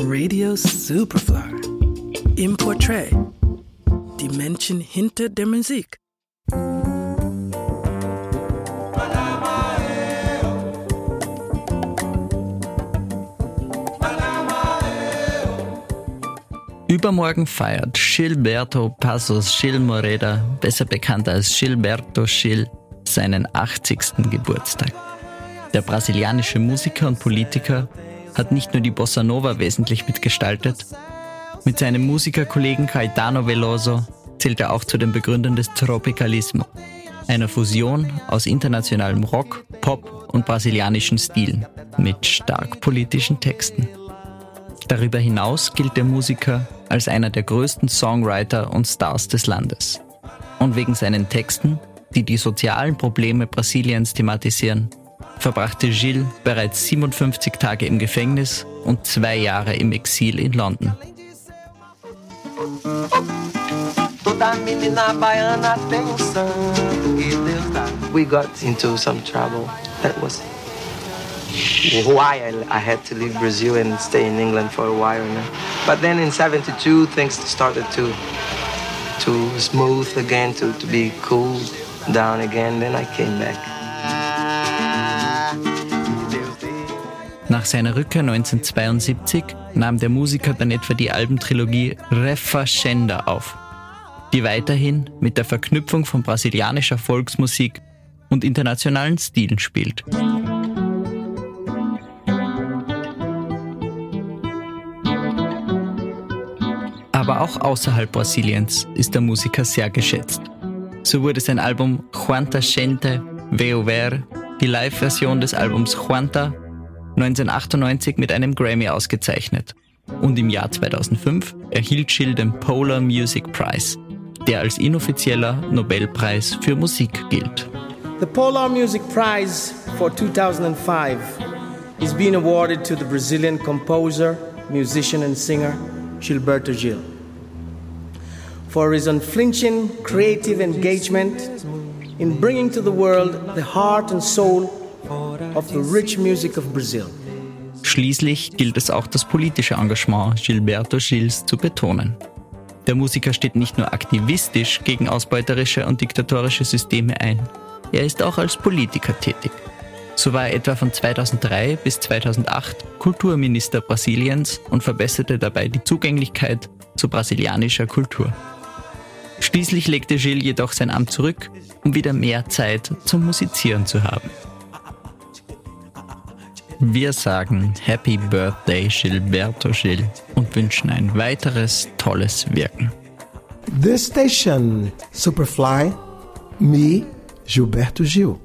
Radio Superfly. Im Portrait. Die Menschen hinter der Musik. Übermorgen feiert Gilberto Passos Gil Moreda, besser bekannt als Gilberto Gil, seinen 80. Geburtstag. Der brasilianische Musiker und Politiker hat nicht nur die Bossa Nova wesentlich mitgestaltet, mit seinem Musikerkollegen Caetano Veloso zählt er auch zu den Begründern des Tropicalismo, einer Fusion aus internationalem Rock, Pop und brasilianischen Stilen mit stark politischen Texten. Darüber hinaus gilt der Musiker als einer der größten Songwriter und Stars des Landes. Und wegen seinen Texten, die die sozialen Probleme Brasiliens thematisieren, verbrachte Gilles bereits 57 Tage im Gefängnis und zwei Jahre im Exil in London. We got into some trouble. That was why I, had to leave Brazil and stay in England for a while. Know? But then in 72, things started to to smooth again, to, to be cool down again. Then I came back. Nach seiner Rückkehr 1972 nahm der Musiker dann etwa die Albentrilogie Refacenda auf, die weiterhin mit der Verknüpfung von brasilianischer Volksmusik und internationalen Stilen spielt. Aber auch außerhalb Brasiliens ist der Musiker sehr geschätzt. So wurde sein Album Juanta Gente Veo Ver, die Live-Version des Albums Juanta 1998 mit einem Grammy ausgezeichnet. Und im Jahr 2005 erhielt Schill den Polar Music Prize, der als inoffizieller Nobelpreis für Musik gilt. The Polar Music Prize for 2005 is being awarded to the Brazilian composer, musician and singer Gilberto Gil for his unflinching creative engagement in bringing to the world the heart and soul of the rich music of Brazil. Schließlich gilt es auch das politische Engagement Gilberto Gils zu betonen. Der Musiker steht nicht nur aktivistisch gegen ausbeuterische und diktatorische Systeme ein, er ist auch als Politiker tätig. So war er etwa von 2003 bis 2008 Kulturminister Brasiliens und verbesserte dabei die Zugänglichkeit zu brasilianischer Kultur. Schließlich legte Gilles jedoch sein Amt zurück, um wieder mehr Zeit zum Musizieren zu haben. Wir sagen Happy Birthday Gilberto Gil und wünschen ein weiteres tolles Wirken. This station, Superfly, me, Gilberto Gil.